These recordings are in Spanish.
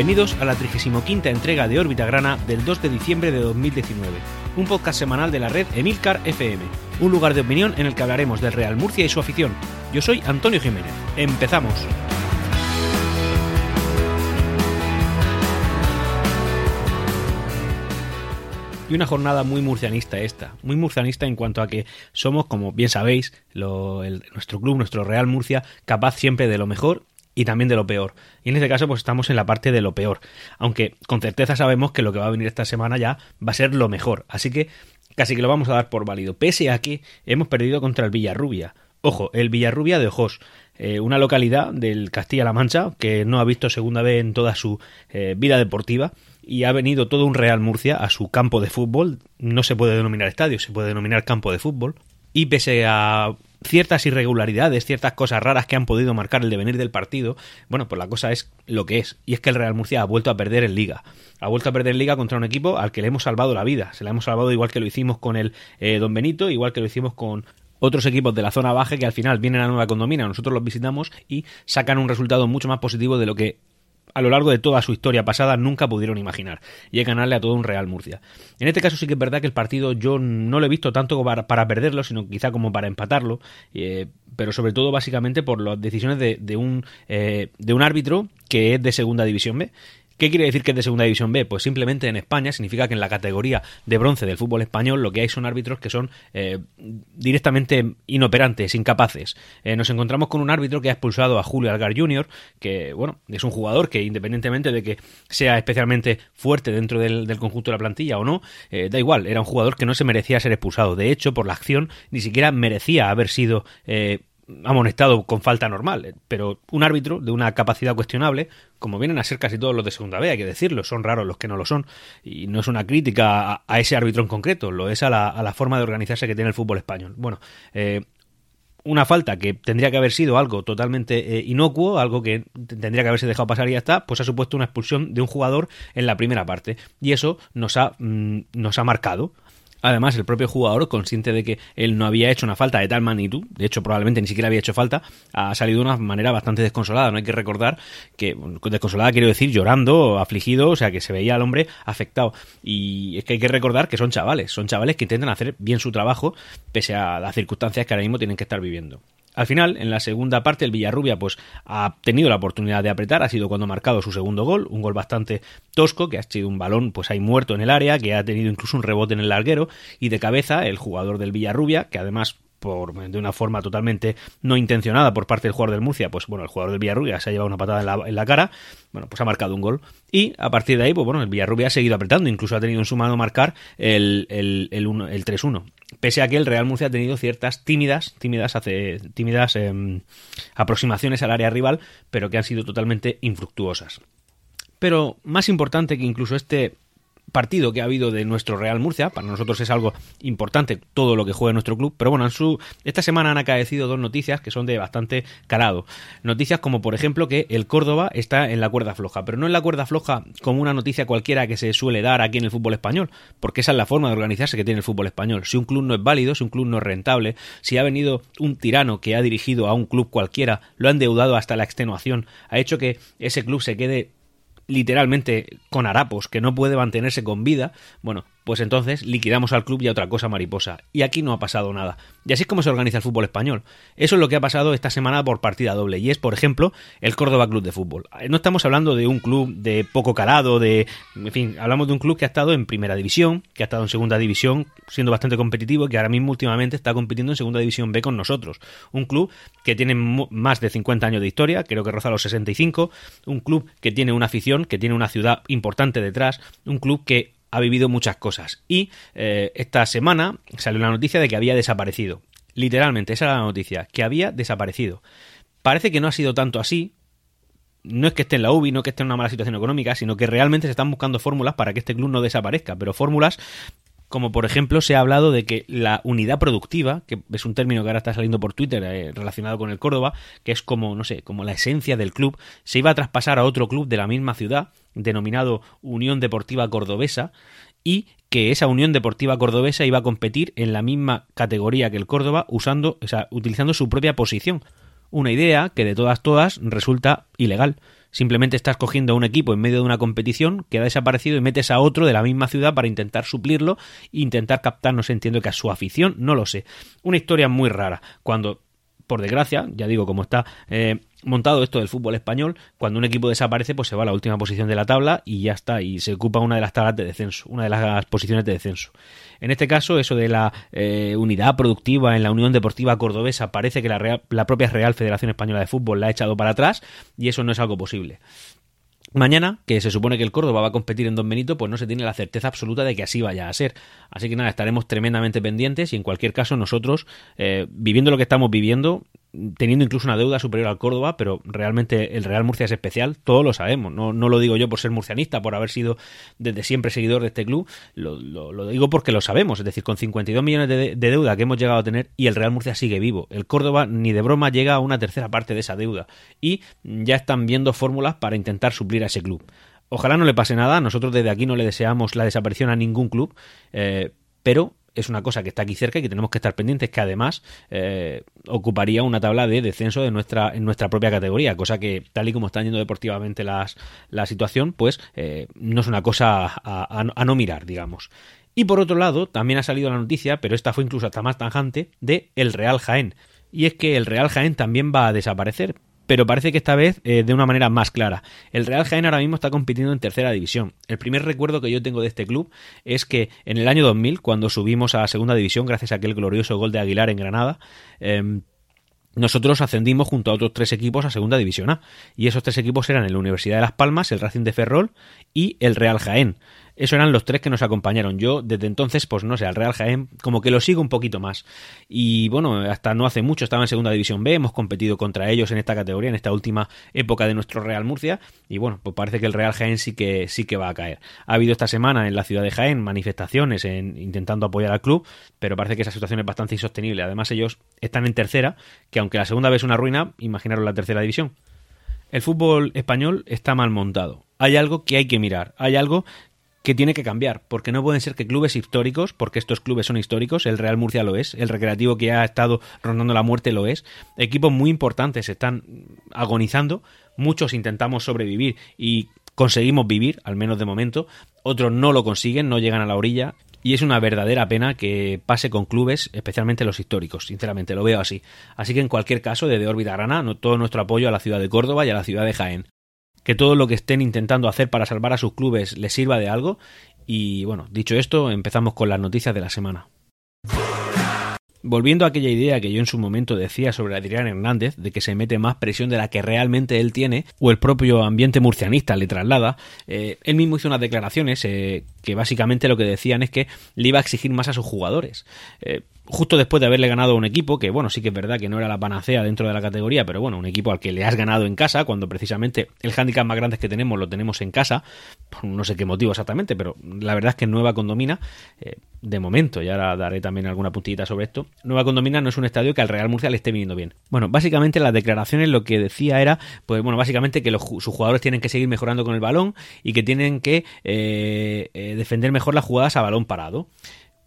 Bienvenidos a la 35 entrega de Órbita Grana del 2 de diciembre de 2019, un podcast semanal de la red Emilcar FM, un lugar de opinión en el que hablaremos del Real Murcia y su afición. Yo soy Antonio Jiménez. Empezamos. y una jornada muy murcianista esta, muy murcianista en cuanto a que somos, como bien sabéis, nuestro club, nuestro Real Murcia, capaz siempre de lo mejor y también de lo peor. Y en este caso, pues estamos en la parte de lo peor. Aunque con certeza sabemos que lo que va a venir esta semana ya va a ser lo mejor. Así que casi que lo vamos a dar por válido. Pese a que hemos perdido contra el Villarrubia. Ojo, el Villarrubia de Ojos. Eh, una localidad del Castilla-La Mancha que no ha visto segunda vez en toda su eh, vida deportiva y ha venido todo un Real Murcia a su campo de fútbol. No se puede denominar estadio, se puede denominar campo de fútbol. Y pese a ciertas irregularidades, ciertas cosas raras que han podido marcar el devenir del partido, bueno, pues la cosa es lo que es. Y es que el Real Murcia ha vuelto a perder en liga. Ha vuelto a perder en liga contra un equipo al que le hemos salvado la vida. Se la hemos salvado igual que lo hicimos con el eh, Don Benito, igual que lo hicimos con otros equipos de la zona baja que al final vienen a Nueva Condomina, nosotros los visitamos y sacan un resultado mucho más positivo de lo que a lo largo de toda su historia pasada nunca pudieron imaginar, y es ganarle a todo un Real Murcia. En este caso sí que es verdad que el partido yo no lo he visto tanto para, para perderlo, sino quizá como para empatarlo, eh, pero sobre todo básicamente por las decisiones de, de un, eh, de un árbitro que es de Segunda División B ¿Qué quiere decir que es de segunda división B? Pues simplemente en España significa que en la categoría de bronce del fútbol español lo que hay son árbitros que son eh, directamente inoperantes, incapaces. Eh, nos encontramos con un árbitro que ha expulsado a Julio Algar Jr., que bueno, es un jugador que independientemente de que sea especialmente fuerte dentro del, conjunto de la plantilla o no, eh, da igual, era un jugador que no se merecía ser expulsado. De hecho, por la acción ni siquiera merecía haber sido amonestado con falta normal, pero un árbitro de una capacidad cuestionable, como vienen a ser casi todos los de segunda B, hay que decirlo, son raros los que no lo son, y no es una crítica a, ese árbitro en concreto, lo es a la, forma de organizarse que tiene el fútbol español. Bueno, eh, una falta que tendría que haber sido algo totalmente eh, inocuo, algo que tendría que haberse dejado pasar y ya está, pues ha supuesto una expulsión de un jugador en la primera parte. Y eso nos ha, mm, nos ha marcado. Además, el propio jugador, consciente de que él no había hecho una falta de tal magnitud, de hecho probablemente ni siquiera había hecho falta, ha salido de una manera bastante desconsolada. No hay que recordar que, desconsolada quiero decir llorando, afligido, o sea que se veía al hombre afectado. Y es que hay que recordar que son chavales, son chavales que intentan hacer bien su trabajo pese a las circunstancias que ahora mismo tienen que estar viviendo. Al final, en la segunda parte, el Villarrubia pues, ha tenido la oportunidad de apretar, ha sido cuando ha marcado su segundo gol, un gol bastante tosco, que ha sido un balón pues ahí muerto en el área, que ha tenido incluso un rebote en el larguero, y de cabeza el jugador del Villarrubia, que además por, de una forma totalmente no intencionada por parte del jugador del Murcia, pues bueno, el jugador del Villarrubia se ha llevado una patada en la, en la, cara, bueno, pues ha marcado un gol. Y a partir de ahí, pues bueno, el Villarrubia ha seguido apretando, incluso ha tenido en su mano marcar el, el, el, el 3-1. Pese a que el Real Murcia ha tenido ciertas tímidas, tímidas, hace, tímidas eh, aproximaciones al área rival, pero que han sido totalmente infructuosas. Pero más importante que incluso este partido que ha habido de nuestro Real Murcia. Para nosotros es algo importante todo lo que juega nuestro club. Pero bueno, en su, esta semana han acaecido dos noticias que son de bastante calado. Noticias como, por ejemplo, que el Córdoba está en la cuerda floja. Pero no en la cuerda floja como una noticia cualquiera que se suele dar aquí en el fútbol español. Porque esa es la forma de organizarse que tiene el fútbol español. Si un club no es válido, si un club no es rentable, si ha venido un tirano que ha dirigido a un club cualquiera, lo ha endeudado hasta la extenuación, ha hecho que ese club se quede literalmente con harapos, que no puede mantenerse con vida, bueno, pues entonces liquidamos al club y a otra cosa mariposa. Y aquí no ha pasado nada. Y así es como se organiza el fútbol español. Eso es lo que ha pasado esta semana por partida doble. Y es, por ejemplo, el Córdoba Club de Fútbol. No estamos hablando de un club de poco calado, de. En fin, hablamos de un club que ha estado en primera división, que ha estado en segunda división, siendo bastante competitivo, y que ahora mismo últimamente está compitiendo en segunda división B con nosotros. Un club que tiene más de 50 años de historia, creo que roza los 65. Un club que tiene una afición, que tiene una ciudad importante detrás. Un club que ha vivido muchas cosas. Y eh, esta semana salió la noticia de que había desaparecido. Literalmente, esa era la noticia, que había desaparecido. Parece que no ha sido tanto así. No es que esté en la UBI, no que esté en una mala situación económica, sino que realmente se están buscando fórmulas para que este club no desaparezca, pero fórmulas como por ejemplo se ha hablado de que la unidad productiva, que es un término que ahora está saliendo por Twitter eh, relacionado con el Córdoba, que es como, no sé, como la esencia del club, se iba a traspasar a otro club de la misma ciudad, denominado Unión Deportiva Cordobesa, y que esa Unión Deportiva Cordobesa iba a competir en la misma categoría que el Córdoba, usando, o sea, utilizando su propia posición. Una idea que de todas todas resulta ilegal Simplemente estás cogiendo a un equipo en medio de una competición que ha desaparecido y metes a otro de la misma ciudad para intentar suplirlo e intentar captar, no sé, entiendo que a su afición, no lo sé. Una historia muy rara. Cuando por desgracia, ya digo, como está eh, montado esto del fútbol español, cuando un equipo desaparece, pues se va a la última posición de la tabla y ya está, y se ocupa una de las tablas de descenso, una de las posiciones de descenso. En este caso, eso de la eh, unidad productiva en la Unión Deportiva Cordobesa, parece que la, la propia Real Federación Española de Fútbol la ha echado para atrás y eso no es algo posible. Mañana, que se supone que el Córdoba va a competir en Don Benito, pues no se tiene la certeza absoluta de que así vaya a ser. Así que nada, estaremos tremendamente pendientes y en cualquier caso nosotros, eh, viviendo lo que estamos viviendo, teniendo incluso una deuda superior al Córdoba, pero realmente el Real Murcia es especial, todos lo sabemos, no, no lo digo yo por ser murcianista, por haber sido desde siempre seguidor de este club, lo, digo porque lo sabemos, es decir, con 52 millones de, de, deuda que hemos llegado a tener y el Real Murcia sigue vivo, el Córdoba ni de broma llega a una tercera parte de esa deuda y ya están viendo fórmulas para intentar suplir a ese club. Ojalá no le pase nada, nosotros desde aquí no le deseamos la desaparición a ningún club, eh, pero es una cosa que está aquí cerca y que tenemos que estar pendientes, que además eh, ocuparía una tabla de descenso de nuestra, en nuestra propia categoría, cosa que tal y como están yendo deportivamente las, la situación, pues eh, no es una cosa a, no mirar, digamos. Y por otro lado, también ha salido la noticia, pero esta fue incluso hasta más tanjante, de el Real Jaén. Y es que el Real Jaén también va a desaparecer, pero parece que esta vez eh, de una manera más clara. El Real Jaén ahora mismo está compitiendo en tercera división. El primer recuerdo que yo tengo de este club es que en el año 2000, cuando subimos a segunda división gracias a aquel glorioso gol de Aguilar en Granada, em, nosotros ascendimos junto a otros tres equipos a Segunda División A. Y esos tres equipos eran la Universidad de Las Palmas, el Racing de Ferrol y el Real Jaén. Eso eran los tres que nos acompañaron. Yo, desde entonces, pues no sé, al Real Jaén, como que lo sigo un poquito más. Y bueno, hasta no hace mucho estaba en Segunda División B, hemos competido contra ellos en esta categoría, en esta última época de nuestro Real Murcia. Y bueno, pues parece que el Real Jaén sí que, sí que va a caer. Ha habido esta semana en la ciudad de Jaén manifestaciones en, intentando apoyar al club, pero parece que esa situación es bastante insostenible. Además, ellos están en tercera, que aunque la segunda vez es una ruina, imaginaros la tercera división. El fútbol español está mal montado. Hay algo que hay que mirar. Hay algo que tiene que cambiar, porque no pueden ser que clubes históricos, porque estos clubes son históricos, el Real Murcia lo es, el Recreativo que ha estado rondando la muerte lo es, equipos muy importantes están agonizando, muchos intentamos sobrevivir y conseguimos vivir, al menos de momento, otros no lo consiguen, no llegan a la orilla. Y es una verdadera pena que pase con clubes, especialmente los históricos, sinceramente, lo veo así. Así que en cualquier caso, desde órbita grana, todo nuestro apoyo a la ciudad de Córdoba y a la ciudad de Jaén que todo lo que estén intentando hacer para salvar a sus clubes les sirva de algo. Y bueno, dicho esto, empezamos con las noticias de la semana. Volviendo a aquella idea que yo en su momento decía sobre Adrián Hernández, de que se mete más presión de la que realmente él tiene, o el propio ambiente murcianista le traslada, eh, él mismo hizo unas declaraciones eh, que básicamente lo que decían es que le iba a exigir más a sus jugadores. Eh, justo después de haberle ganado a un equipo, que bueno, sí que es verdad que no era la panacea dentro de la categoría, pero bueno, un equipo al que le has ganado en casa, cuando precisamente el hándicap más grande que tenemos lo tenemos en casa, por no sé qué motivo exactamente, pero la verdad es que Nueva Condomina, eh, de momento, y ahora daré también alguna puntillita sobre esto, Nueva Condomina no es un estadio que al Real Murcia le esté viniendo bien. Bueno, básicamente las declaraciones lo que decía era, pues bueno, básicamente que los, sus jugadores tienen que seguir mejorando con el balón y que tienen que eh, eh, defender mejor las jugadas a balón parado.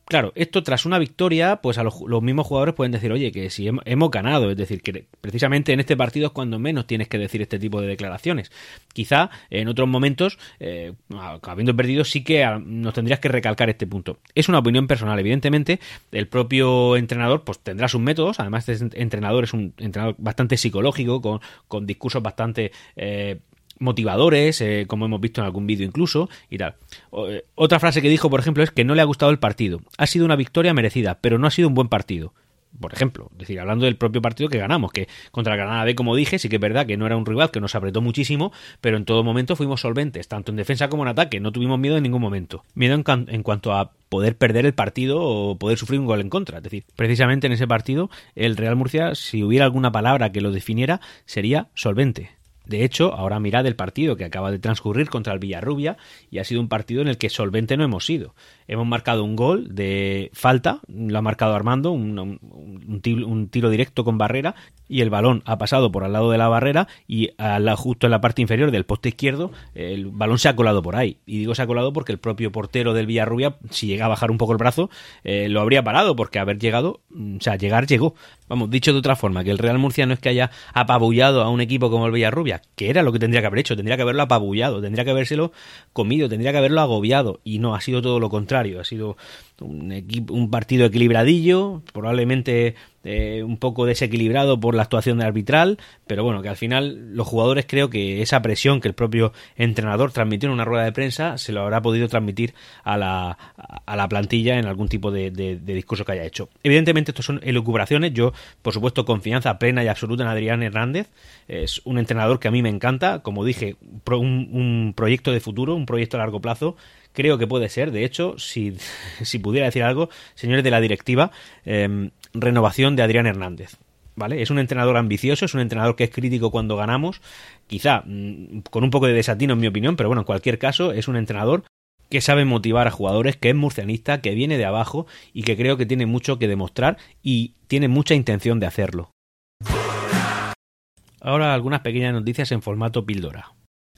Claro, esto tras una victoria, pues a los, mismos jugadores pueden decir, oye, que si hemos, ganado, es decir, que precisamente en este partido es cuando menos tienes que decir este tipo de declaraciones. Quizá en otros momentos, eh, habiendo perdido, sí que nos tendrías que recalcar este punto. Es una opinión personal, evidentemente, el propio entrenador pues tendrá sus métodos, además este entrenador es un entrenador bastante psicológico, con, discursos bastante... Eh, motivadores, eh, como hemos visto en algún vídeo incluso, y tal. Eh, otra frase que dijo, por ejemplo, es que no le ha gustado el partido. Ha sido una victoria merecida, pero no ha sido un buen partido. Por ejemplo, es decir, hablando del propio partido que ganamos, que contra el Granada B, como dije, sí que es verdad que no era un rival que nos apretó muchísimo, pero en todo momento fuimos solventes, tanto en defensa como en ataque, no tuvimos miedo en ningún momento. Miedo en, en cuanto a poder perder el partido o poder sufrir un gol en contra. Es decir, precisamente en ese partido, el Real Murcia, si hubiera alguna palabra que lo definiera, sería solvente. De hecho, ahora mirad el partido que acaba de transcurrir contra el Villarrubia y ha sido un partido en el que solvente no hemos sido. Hemos marcado un gol de falta, lo ha marcado Armando, un, tiro, directo con barrera y el balón ha pasado por al lado de la barrera y justo en la parte inferior del poste izquierdo el balón se ha colado por ahí. Y digo se ha colado porque el propio portero del Villarrubia, si llega a bajar un poco el brazo, eh, lo habría parado porque haber llegado, o sea, llegar llegó. Vamos, dicho de otra forma, que el Real Murcia no es que haya apabullado a un equipo como el Villarrubia, que era lo que tendría que haber hecho, tendría que haberlo apabullado, tendría que habérselo comido, tendría que haberlo agobiado, y no, ha sido todo lo contrario, ha sido un, un partido equilibradillo, probablemente eh, un poco desequilibrado por la actuación de arbitral, pero bueno, que al final los jugadores creo que esa presión que el propio entrenador transmitió en una rueda de prensa se lo habrá podido transmitir a la, a la plantilla en algún tipo de, discurso que haya hecho. Evidentemente, estos son elucubraciones. Yo, por supuesto, confianza plena y absoluta en Adrián Hernández. Es un entrenador que a mí me encanta. Como dije, un, un proyecto de futuro, un proyecto a largo plazo creo que puede ser. De hecho, si, si pudiera decir algo, señores de la directiva, em, renovación de Adrián Hernández. ¿Vale? Es un entrenador ambicioso, es un entrenador que es crítico cuando ganamos, quizá mm, con un poco de desatino en mi opinión, pero bueno, en cualquier caso es un entrenador que sabe motivar a jugadores, que es murcianista, que viene de abajo y que creo que tiene mucho que demostrar y tiene mucha intención de hacerlo. Ahora algunas pequeñas noticias en formato píldora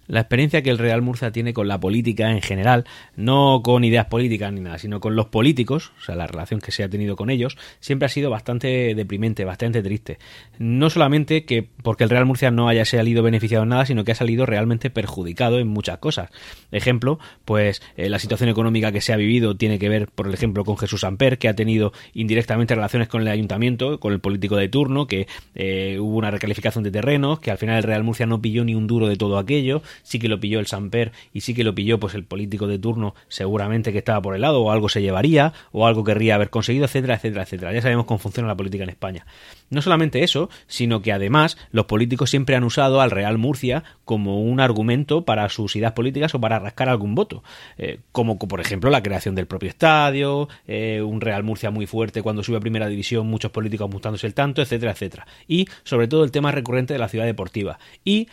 la experiencia que el Real Murcia tiene con la política en general, no con ideas políticas ni nada, sino con los políticos, o sea, la relación que se ha tenido con ellos, siempre ha sido bastante deprimente, bastante triste. No solamente que porque el Real Murcia no haya salido beneficiado en nada, sino que ha salido realmente perjudicado en muchas cosas. Ejemplo, pues eh, la situación económica que se ha vivido tiene que ver, por ejemplo, con Jesús Amper, que ha tenido indirectamente relaciones con el ayuntamiento, con el político de turno, que eh, hubo una recalificación de terrenos, que al final el Real Murcia no pilló ni un duro de todo aquello, sí que lo pilló el Samper y sí que lo pilló pues el político de turno seguramente que estaba por el lado o algo se llevaría o algo querría haber conseguido, etcétera, etcétera, etcétera. Ya sabemos cómo funciona la política en España. No solamente eso, sino que además los políticos siempre han usado al Real Murcia como un argumento para sus ideas políticas o para rascar algún voto, eh, como por ejemplo la creación del propio estadio, eh, un Real Murcia muy fuerte cuando sube a primera división, muchos políticos apuntándose el tanto, etcétera, etcétera. Y sobre todo el tema recurrente de la ciudad deportiva. Y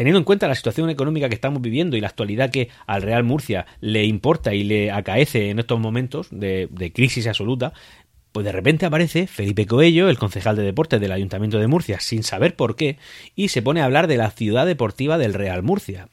teniendo en cuenta la situación económica que estamos viviendo y la actualidad que al Real Murcia le importa y le acaece en estos momentos de, crisis absoluta, pues de repente aparece Felipe Coello, el concejal de deportes del Ayuntamiento de Murcia, sin saber por qué, y se pone a hablar de la ciudad deportiva del Real Murcia.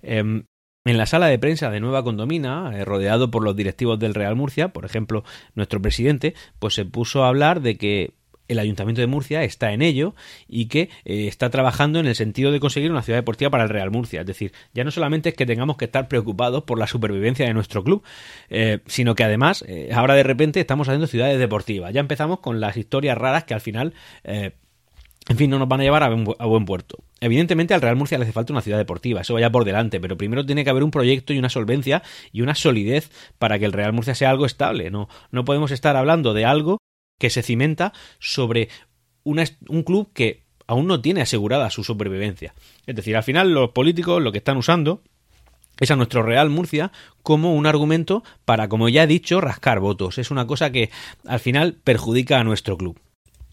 Em, en la sala de prensa de Nueva Condomina, eh, rodeado por los directivos del Real Murcia, por ejemplo, nuestro presidente, pues se puso a hablar de que el Ayuntamiento de Murcia está en ello y que eh, está trabajando en el sentido de conseguir una ciudad deportiva para el Real Murcia. Es decir, ya no solamente es que tengamos que estar preocupados por la supervivencia de nuestro club, eh, sino que además eh, ahora de repente estamos haciendo ciudades deportivas. Ya empezamos con las historias raras que al final... en fin, no nos van a llevar a buen, puerto. Evidentemente al Real Murcia le hace falta una ciudad deportiva, eso vaya por delante, pero primero tiene que haber un proyecto y una solvencia y una solidez para que el Real Murcia sea algo estable. No, no podemos estar hablando de algo que se cimenta sobre un club que aún no tiene asegurada su supervivencia. Es decir, al final los políticos lo que están usando es a nuestro Real Murcia como un argumento para, como ya he dicho, rascar votos. Es una cosa que al final perjudica a nuestro club.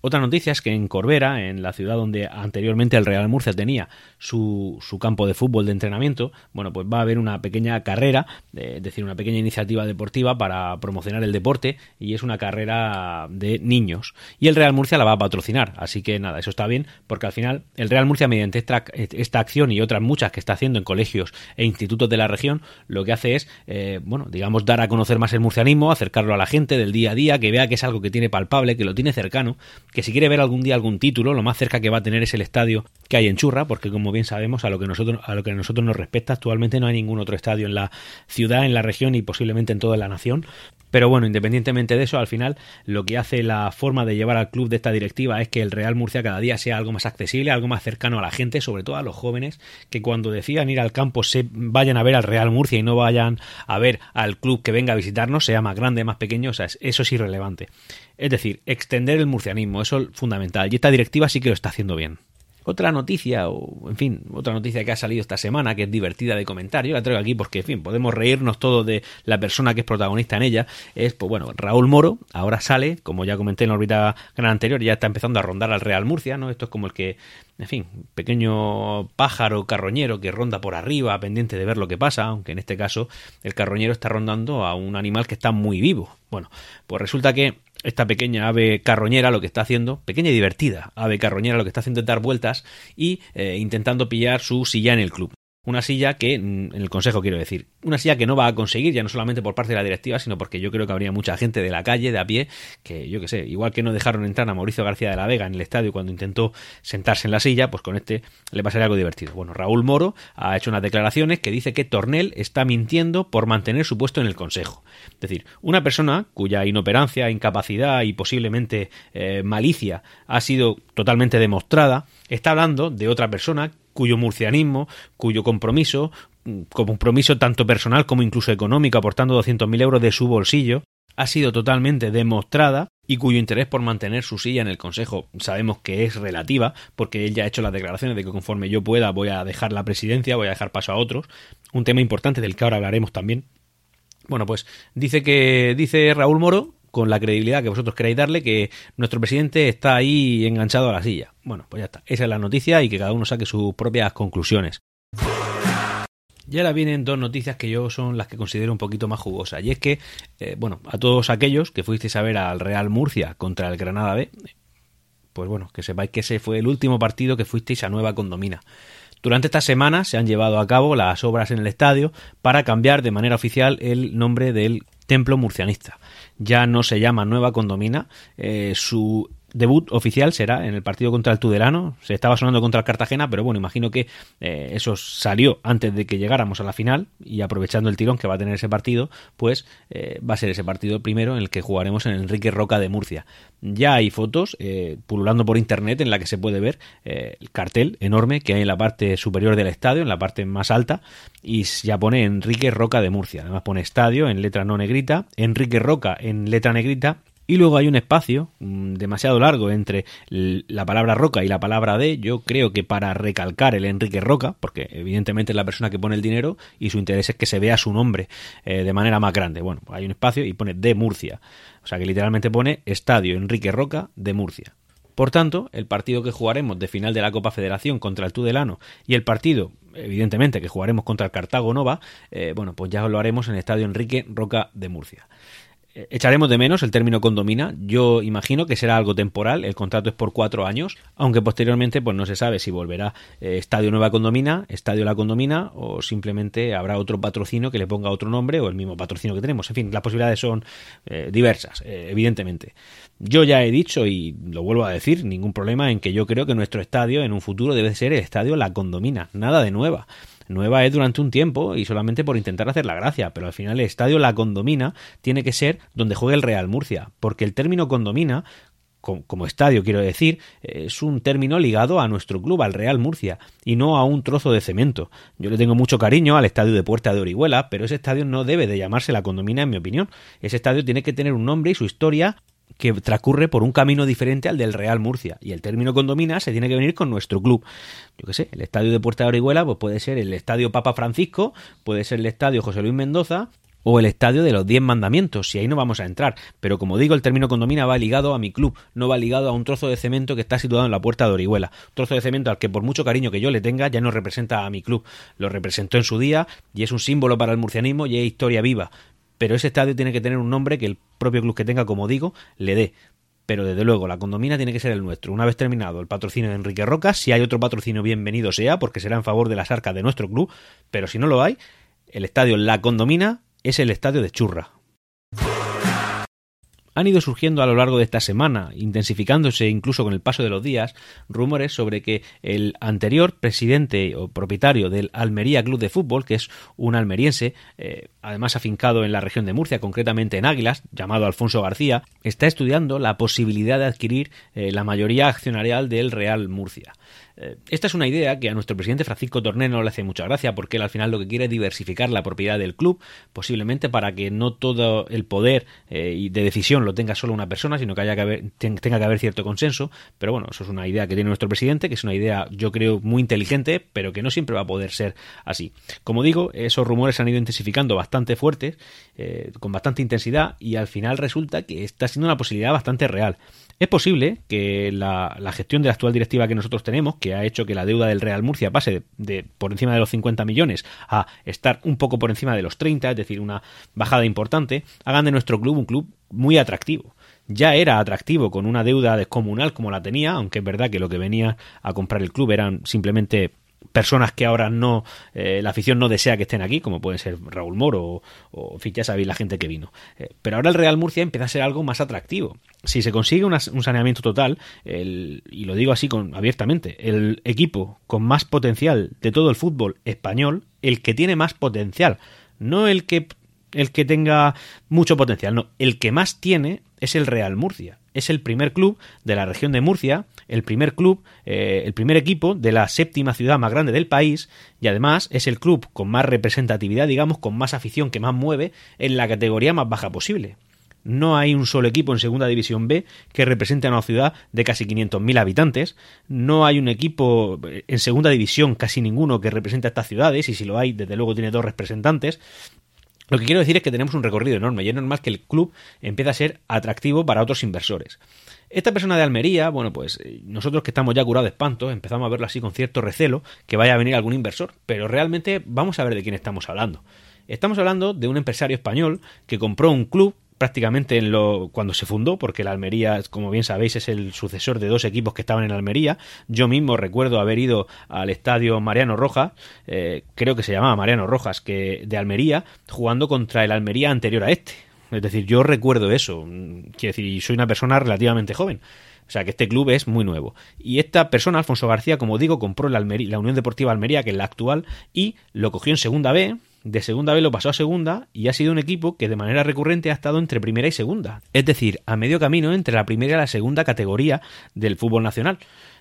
Otra noticia es que en Corbera, en la ciudad donde anteriormente el Real Murcia tenía su, su campo de fútbol de entrenamiento, bueno, pues va a haber una pequeña carrera, es decir, una pequeña iniciativa deportiva para promocionar el deporte y es una carrera de niños. Y el Real Murcia la va a patrocinar, así que nada, eso está bien porque al final el Real Murcia mediante esta, esta acción y otras muchas que está haciendo en colegios e institutos de la región, lo que hace es, eh, bueno, digamos, dar a conocer más el murcianismo, acercarlo a la gente del día a día, que vea que es algo que tiene palpable, que lo tiene cercano que si quiere ver algún día algún título, lo más cerca que va a tener es el estadio que hay en Churra, porque como bien sabemos, a lo que nosotros, a lo que a nosotros nos respecta, actualmente no hay ningún otro estadio en la ciudad, en la región y posiblemente en toda la nación. Pero bueno, independientemente de eso, al final lo que hace la forma de llevar al club de esta directiva es que el Real Murcia cada día sea algo más accesible, algo más cercano a la gente, sobre todo a los jóvenes, que cuando decidan ir al campo se vayan a ver al Real Murcia y no vayan a ver al club que venga a visitarnos, sea más grande, más pequeño, o sea, eso es irrelevante. Es decir, extender el murcianismo, eso es fundamental. Y esta directiva sí que lo está haciendo bien. Otra noticia, o en fin, otra noticia que ha salido esta semana, que es divertida de comentar, yo la traigo aquí porque, en fin, podemos reírnos todos de la persona que es protagonista en ella, es, pues bueno, Raúl Moro, ahora sale, como ya comenté en la órbita gran anterior, ya está empezando a rondar al Real Murcia, ¿no? Esto es como el que, en fin, pequeño pájaro carroñero que ronda por arriba, pendiente de ver lo que pasa, aunque en este caso el carroñero está rondando a un animal que está muy vivo. Bueno, pues resulta que esta pequeña ave carroñera lo que está haciendo, pequeña y divertida ave carroñera lo que está haciendo es dar vueltas y eh, intentando pillar su silla en el club. Una silla que, mm, en el Consejo quiero decir, una silla que no va a conseguir, ya no solamente por parte de la directiva, sino porque yo creo que habría mucha gente de la calle, de a pie, que yo que sé, igual que no dejaron entrar a Mauricio García de la Vega en el estadio cuando intentó sentarse en la silla, pues con este le pasaría algo divertido. Bueno, Raúl Moro ha hecho unas declaraciones que dice que Tornel está mintiendo por mantener su puesto en el Consejo. Es decir, una persona cuya inoperancia, incapacidad y posiblemente eh, malicia ha sido totalmente demostrada, está hablando de otra persona cuyo murcianismo, cuyo compromiso, mm, compromiso tanto personal como incluso económico, aportando 200.000 euros de su bolsillo, ha sido totalmente demostrada y cuyo interés por mantener su silla en el Consejo sabemos que es relativa, porque él ya ha hecho las declaraciones de que conforme yo pueda voy a dejar la presidencia, voy a dejar paso a otros, un tema importante del que ahora hablaremos también. Bueno, pues dice que dice Raúl Moro con la credibilidad que vosotros queráis darle, que nuestro presidente está ahí enganchado a la silla. Bueno, pues ya está. Esa es la noticia y que cada uno saque sus propias conclusiones. Y ahora vienen dos noticias que yo son las que considero un poquito más jugosas. Y es que, eh, bueno, a todos aquellos que fuisteis a ver al Real Murcia contra el Granada B, pues bueno, que sepáis que ese fue el último partido que fuisteis a Nueva Condomina. Durante esta semana se han llevado a cabo las obras en el estadio para cambiar de manera oficial el nombre del templo murcianista ya no se llama Nueva Condomina. Eh, su debut oficial será en el partido contra el Tudelano. Se estaba sonando contra el Cartagena, pero bueno, imagino que eh, eso salió antes de que llegáramos a la final y aprovechando el tirón que va a tener ese partido, pues eh, va a ser ese partido primero en el que jugaremos en Enrique Roca de Murcia. Ya hay fotos eh, pululando por internet en la que se puede ver el cartel enorme que hay en la parte superior del estadio, en la parte más alta, y ya pone Enrique Roca de Murcia. Además pone estadio en letra no negrita, Enrique Roca en letra negrita y luego hay un espacio mm, demasiado largo entre la palabra Roca y la palabra de, yo creo que para recalcar el Enrique Roca, porque evidentemente es la persona que pone el dinero y su interés es que se vea su nombre eh, de manera más grande. Bueno, pues hay un espacio y pone de Murcia. O sea que literalmente pone Estadio Enrique Roca de Murcia. Por tanto, el partido que jugaremos de final de la Copa Federación contra el Tudelano y el partido, evidentemente, que jugaremos contra el Cartago Nova, eh, bueno, pues ya lo haremos en el Estadio Enrique Roca de Murcia. Echaremos de menos el término condomina. Yo imagino que será algo temporal. El contrato es por cuatro años, aunque posteriormente pues no se sabe si volverá eh, Estadio Nueva Condomina, Estadio La Condomina o simplemente habrá otro patrocinio que le ponga otro nombre o el mismo patrocinio que tenemos. En fin, las posibilidades son eh, diversas, eh, evidentemente. Yo ya he dicho y lo vuelvo a decir, ningún problema en que yo creo que nuestro estadio en un futuro debe ser el Estadio La Condomina, nada de nueva nueva es durante un tiempo y solamente por intentar hacer la gracia, pero al final el estadio La Condomina tiene que ser donde juegue el Real Murcia, porque el término condomina como estadio quiero decir, es un término ligado a nuestro club, al Real Murcia, y no a un trozo de cemento. Yo le tengo mucho cariño al estadio de Puerta de Orihuela, pero ese estadio no debe de llamarse la condomina en mi opinión. Ese estadio tiene que tener un nombre y su historia que transcurre por un camino diferente al del Real Murcia. Y el término condomina se tiene que venir con nuestro club. Yo qué sé, el estadio de Puerta de Orihuela pues puede ser el estadio Papa Francisco, puede ser el estadio José Luis Mendoza, o el estadio de los Diez Mandamientos, si ahí no vamos a entrar. Pero como digo, el término condomina va ligado a mi club, no va ligado a un trozo de cemento que está situado en la puerta de Orihuela. Trozo de cemento al que por mucho cariño que yo le tenga ya no representa a mi club. Lo representó en su día y es un símbolo para el murcianismo y es historia viva pero ese estadio tiene que tener un nombre que el propio club que tenga, como digo, le dé. Pero desde luego, la condomina tiene que ser el nuestro. Una vez terminado el patrocinio de Enrique Roca, si hay otro patrocinio, bienvenido sea, porque será en favor de las arcas de nuestro club. Pero si no lo hay, el estadio La Condomina es el estadio de Churra han ido surgiendo a lo largo de esta semana, intensificándose incluso con el paso de los días, rumores sobre que el anterior presidente o propietario del Almería Club de Fútbol, que es un almeriense, eh, además afincado en la región de Murcia, concretamente en Águilas, llamado Alfonso García, está estudiando la posibilidad de adquirir eh, la mayoría accionarial del Real Murcia. Eh, esta es una idea que a nuestro presidente Francisco Torné no le hace mucha gracia porque él al final lo que quiere es diversificar la propiedad del club, posiblemente para que no todo el poder eh, de decisión lo tenga solo una persona, sino que haya que haber, tenga que haber cierto consenso. Pero bueno, eso es una idea que tiene nuestro presidente, que es una idea yo creo muy inteligente, pero que no siempre va a poder ser así. Como digo, esos rumores se han ido intensificando bastante fuertes, eh, con bastante intensidad, y al final resulta que está siendo una posibilidad bastante real. Es posible que la, gestión de la actual directiva que nosotros tenemos, que ha hecho que la deuda del Real Murcia pase de, por encima de los 50 millones a estar un poco por encima de los 30, es decir, una bajada importante, hagan de nuestro club un club muy atractivo. Ya era atractivo con una deuda descomunal como la tenía, aunque es verdad que lo que venía a comprar el club eran simplemente personas que ahora no, eh, la afición no desea que estén aquí, como pueden ser Raúl Moro o, o ya sabéis la gente que vino. Eh, pero ahora el Real Murcia empieza a ser algo más atractivo. Si se consigue un saneamiento total, el, y lo digo así con, abiertamente, el equipo con más potencial de todo el fútbol español, el que tiene más potencial, no el que el que tenga mucho potencial, no, el que más tiene es el Real Murcia. Es el primer club de la región de Murcia, el primer club, eh, el primer equipo de la séptima ciudad más grande del país y además es el club con más representatividad, digamos, con más afición que más mueve en la categoría más baja posible. No hay un solo equipo en Segunda División B que represente a una ciudad de casi 500.000 habitantes. No hay un equipo en Segunda División, casi ninguno, que represente a estas ciudades. Y si lo hay, desde luego tiene dos representantes. Lo que quiero decir es que tenemos un recorrido enorme y es normal que el club empiece a ser atractivo para otros inversores. Esta persona de Almería, bueno, pues eh, nosotros que estamos ya curados de espanto, empezamos a verlo así con cierto recelo, que vaya a venir algún inversor, pero realmente vamos a ver de quién estamos hablando. Estamos hablando de un empresario español que compró un club prácticamente en lo, cuando se fundó, porque la Almería, como bien sabéis, es el sucesor de dos equipos que estaban en Almería. Yo mismo recuerdo haber ido al estadio Mariano Rojas, eh, creo que se llamaba Mariano Rojas, que de Almería, jugando contra el Almería anterior a este. Es decir, yo recuerdo eso. Quiero decir, soy una persona relativamente joven. O sea que este club es muy nuevo. Y esta persona, Alfonso García, como digo, compró la, la Unión Deportiva Almería, que es la actual, y lo cogió en segunda B, de segunda vez lo pasó a segunda y ha sido un equipo que de manera recurrente ha estado entre primera y segunda. Es decir, a medio camino entre la primera y la segunda categoría del fútbol nacional.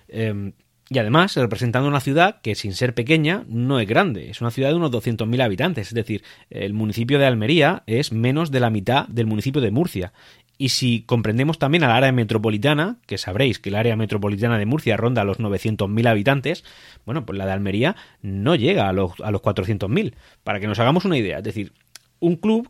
Em, y además representando una ciudad que sin ser pequeña no es grande, es una ciudad de unos 200.000 habitantes, es decir, el municipio de Almería es menos de la mitad del municipio de Murcia y si comprendemos también al área metropolitana, que sabréis que el área metropolitana de Murcia ronda los 900.000 habitantes, bueno, pues la de Almería no llega a los, a los 400.000. Para que nos hagamos una idea, es decir, un club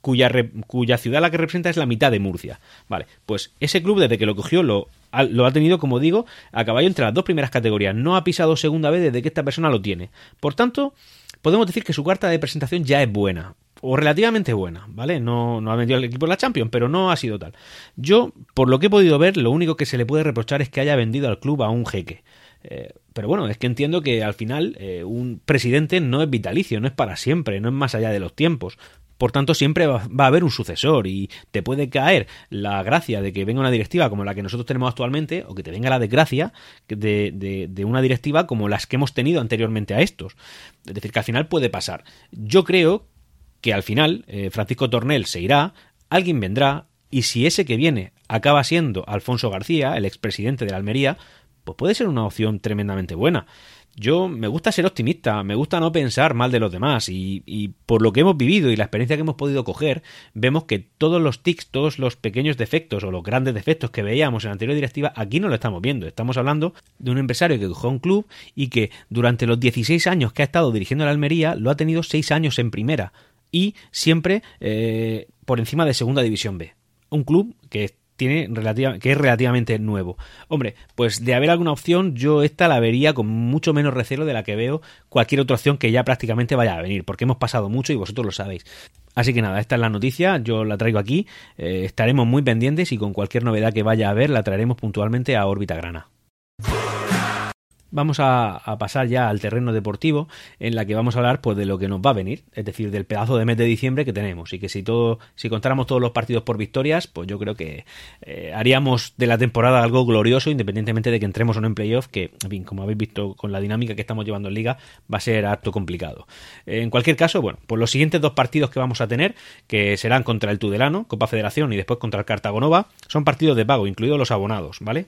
cuya, cuya ciudad la que representa es la mitad de Murcia. Vale, pues ese club desde que lo cogió lo, lo ha tenido, como digo, a caballo entre las dos primeras categorías. No ha pisado segunda vez desde que esta persona lo tiene. Por tanto, podemos decir que su carta de presentación ya es buena o relativamente buena, ¿vale? No, no ha vendido el equipo la Champions, pero no ha sido tal. Yo, por lo que he podido ver, lo único que se le puede reprochar es que haya vendido al club a un jeque. Eh, pero bueno, es que entiendo que al final eh, un presidente no es vitalicio, no es para siempre, no es más allá de los tiempos. Por tanto, siempre va, a haber un sucesor y te puede caer la gracia de que venga una directiva como la que nosotros tenemos actualmente o que te venga la desgracia de, de, una directiva como las que hemos tenido anteriormente a estos. Es decir, que al final puede pasar. Yo creo que al final eh, Francisco Tornel se irá, alguien vendrá, y si ese que viene acaba siendo Alfonso García, el expresidente de la Almería, pues puede ser una opción tremendamente buena. Yo me gusta ser optimista, me gusta no pensar mal de los demás y, por lo que hemos vivido y la experiencia que hemos podido coger, vemos que todos los tics, todos los pequeños defectos o los grandes defectos que veíamos en la anterior directiva, aquí no lo estamos viendo. Estamos hablando de un empresario que cogió un club y que durante los 16 años que ha estado dirigiendo la Almería lo ha tenido 6 años en primera y siempre eh, por encima de Segunda División B. Un club que tiene relativa, que es relativamente nuevo. Hombre, pues de haber alguna opción, yo esta la vería con mucho menos recelo de la que veo cualquier otra opción que ya prácticamente vaya a venir, porque hemos pasado mucho y vosotros lo sabéis. Así que nada, esta es la noticia, yo la traigo aquí, eh, estaremos muy pendientes y con cualquier novedad que vaya a haber la traeremos puntualmente a órbita grana vamos a, pasar ya al terreno deportivo en la que vamos a hablar pues de lo que nos va a venir, es decir, del pedazo de mes de diciembre que tenemos y que si todo, si contáramos todos los partidos por victorias, pues yo creo que eh, haríamos de la temporada algo glorioso, independientemente de que entremos o no en playoff, que, en como habéis visto con la dinámica que estamos llevando en liga, va a ser harto complicado. en cualquier caso, bueno, pues los siguientes dos partidos que vamos a tener, que serán contra el Tudelano, Copa Federación y después contra el Cartagonova, son partidos de pago, incluidos los abonados, ¿vale?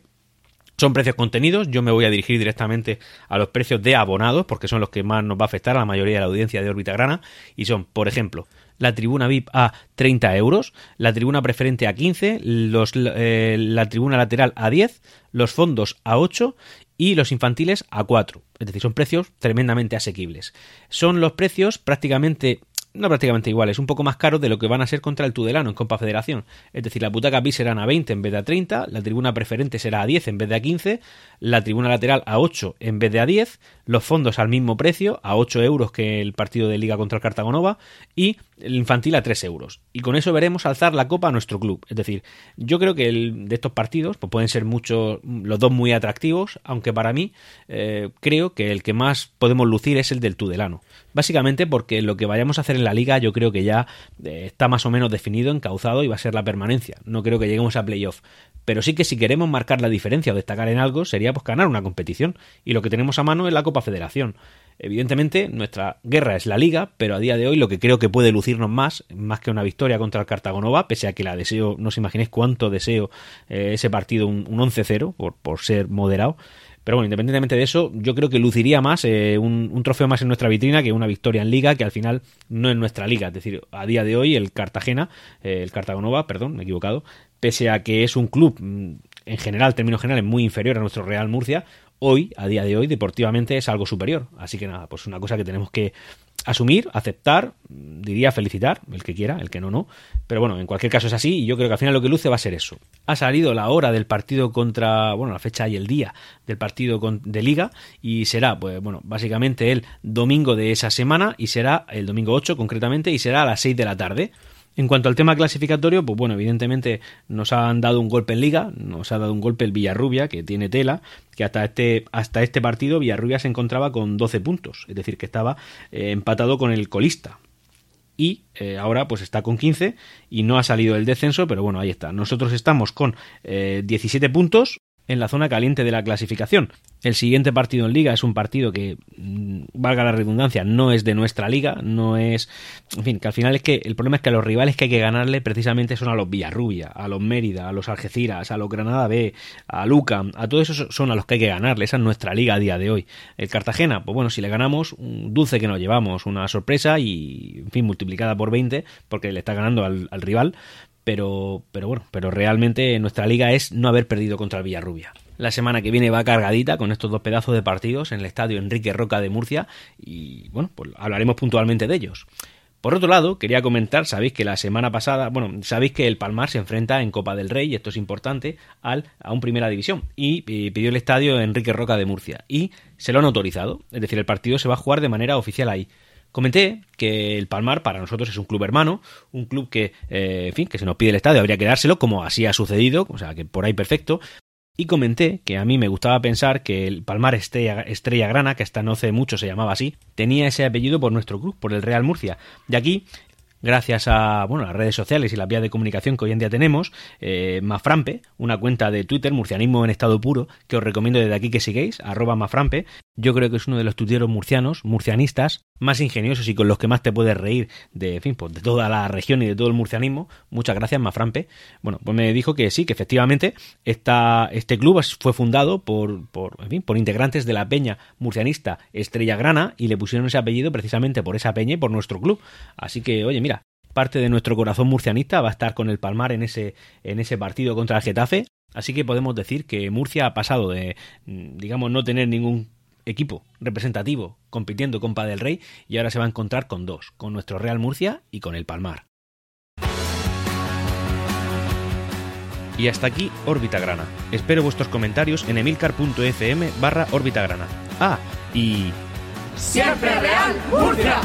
Son precios contenidos, yo me voy a dirigir directamente a los precios de abonados, porque son los que más nos va a afectar a la mayoría de la audiencia de órbita grana, y son, por ejemplo, la tribuna VIP a 30 euros, la tribuna preferente a 15, los, eh, la tribuna lateral a 10, los fondos a 8 y los infantiles a 4. Es decir, son precios tremendamente asequibles. Son los precios prácticamente no prácticamente iguales, un poco más caros de lo que van a ser contra el Tudelano en Copa Federación. Es decir, la butaca VIP serán a 20 en vez de a 30, la tribuna preferente será a 10 en vez de a 15, la tribuna lateral a 8 en vez de a 10, los fondos al mismo precio, a 8 euros que el partido de Liga contra el Cartagonova, y el infantil a 3 euros. Y con eso veremos alzar la copa a nuestro club. Es decir, yo creo que el, de estos partidos pues pueden ser muchos, los dos muy atractivos, aunque para mí eh, creo que el que más podemos lucir es el del Tudelano. Básicamente porque lo que vayamos a hacer en la liga yo creo que ya eh, está más o menos definido, encauzado y va a ser la permanencia. No creo que lleguemos a playoff. Pero sí que si queremos marcar la diferencia o destacar en algo sería pues ganar una competición. Y lo que tenemos a mano es la Copa Federación. Evidentemente, nuestra guerra es la liga, pero a día de hoy lo que creo que puede lucirnos más, más que una victoria contra el Cartagonova, pese a que la deseo, no os imaginéis cuánto deseo eh, ese partido, un, 11-0, por, por ser moderado. Pero bueno, independientemente de eso, yo creo que luciría más eh, un, trofeo más en nuestra vitrina que una victoria en liga, que al final no es nuestra liga. Es decir, a día de hoy el Cartagena, eh, el Cartagonova, perdón, me he equivocado, pese a que es un club mm, en general, términos generales, muy inferior a nuestro Real Murcia, hoy, a día de hoy, deportivamente es algo superior. Así que nada, pues una cosa que tenemos que asumir, aceptar, diría felicitar, el que quiera, el que no, no. Pero bueno, en cualquier caso es así y yo creo que al final lo que luce va a ser eso. Ha salido la hora del partido contra, bueno, la fecha y el día del partido de liga y será, pues bueno, básicamente el domingo de esa semana y será el domingo 8 concretamente y será a las 6 de la tarde. En cuanto al tema clasificatorio, pues bueno, evidentemente nos han dado un golpe en liga, nos ha dado un golpe el Villarrubia, que tiene tela, que hasta este, hasta este partido Villarrubia se encontraba con 12 puntos, es decir, que estaba eh, empatado con el colista. Y eh, ahora pues está con 15 y no ha salido el descenso, pero bueno, ahí está. Nosotros estamos con 17 eh, puntos, en la zona caliente de la clasificación. El siguiente partido en liga es un partido que, mm, valga la redundancia, no es de nuestra liga, no es... En fin, que al final es que el problema es que a los rivales que hay que ganarle precisamente son a los Villarrubia, a los Mérida, a los Algeciras, a los Granada B, a Luca, a todos esos son a los que hay que ganarle, esa es nuestra liga a día de hoy. El Cartagena, pues bueno, si le ganamos, un dulce que nos llevamos, una sorpresa y, en fin, multiplicada por 20, porque le está ganando al, al rival, pero, pero bueno, pero realmente nuestra liga es no haber perdido contra el Villarrubia. La semana que viene va cargadita con estos dos pedazos de partidos en el estadio Enrique Roca de Murcia y bueno, pues hablaremos puntualmente de ellos. Por otro lado, quería comentar, sabéis que la semana pasada, bueno, sabéis que el Palmar se enfrenta en Copa del Rey, y esto es importante, al, a un Primera División, y, y pidió el estadio Enrique Roca de Murcia, y se lo han autorizado, es decir, el partido se va a jugar de manera oficial ahí. Comenté que el Palmar para nosotros es un club hermano, un club que, eh, en fin, que se nos pide el estadio, habría que dárselo, como así ha sucedido, o sea, que por ahí perfecto. Y comenté que a mí me gustaba pensar que el Palmar Estrella, Estrella Grana, que hasta no hace mucho se llamaba así, tenía ese apellido por nuestro club, por el Real Murcia. Y aquí gracias a bueno, las redes sociales y las vías de comunicación que hoy en día tenemos, eh, Maframpe, una cuenta de Twitter, Murcianismo en estado puro, que os recomiendo desde aquí que sigáis, arroba Maframpe, yo creo que es uno de los tuiteros murcianos, murcianistas, más ingeniosos y con los que más te puedes reír de, fin, pues de toda la región y de todo el murcianismo. Muchas gracias, Maframpe. Bueno, pues me dijo que sí, que efectivamente esta, este club fue fundado por, por, en fin, por integrantes de la peña murcianista Estrella Grana y le pusieron ese apellido precisamente por esa peña y por nuestro club. Así que, oye, mira, parte de nuestro corazón murcianista va a estar con el Palmar en ese, en ese partido contra el Getafe. Así que podemos decir que Murcia ha pasado de, digamos, no tener ningún equipo representativo compitiendo con Pa del Rey y ahora se va a encontrar con dos, con nuestro Real Murcia y con el Palmar. Y hasta aquí Órbita Grana. Espero vuestros comentarios en emilcar.fm barra Órbita Grana. Ah, y... ¡Siempre Real Murcia!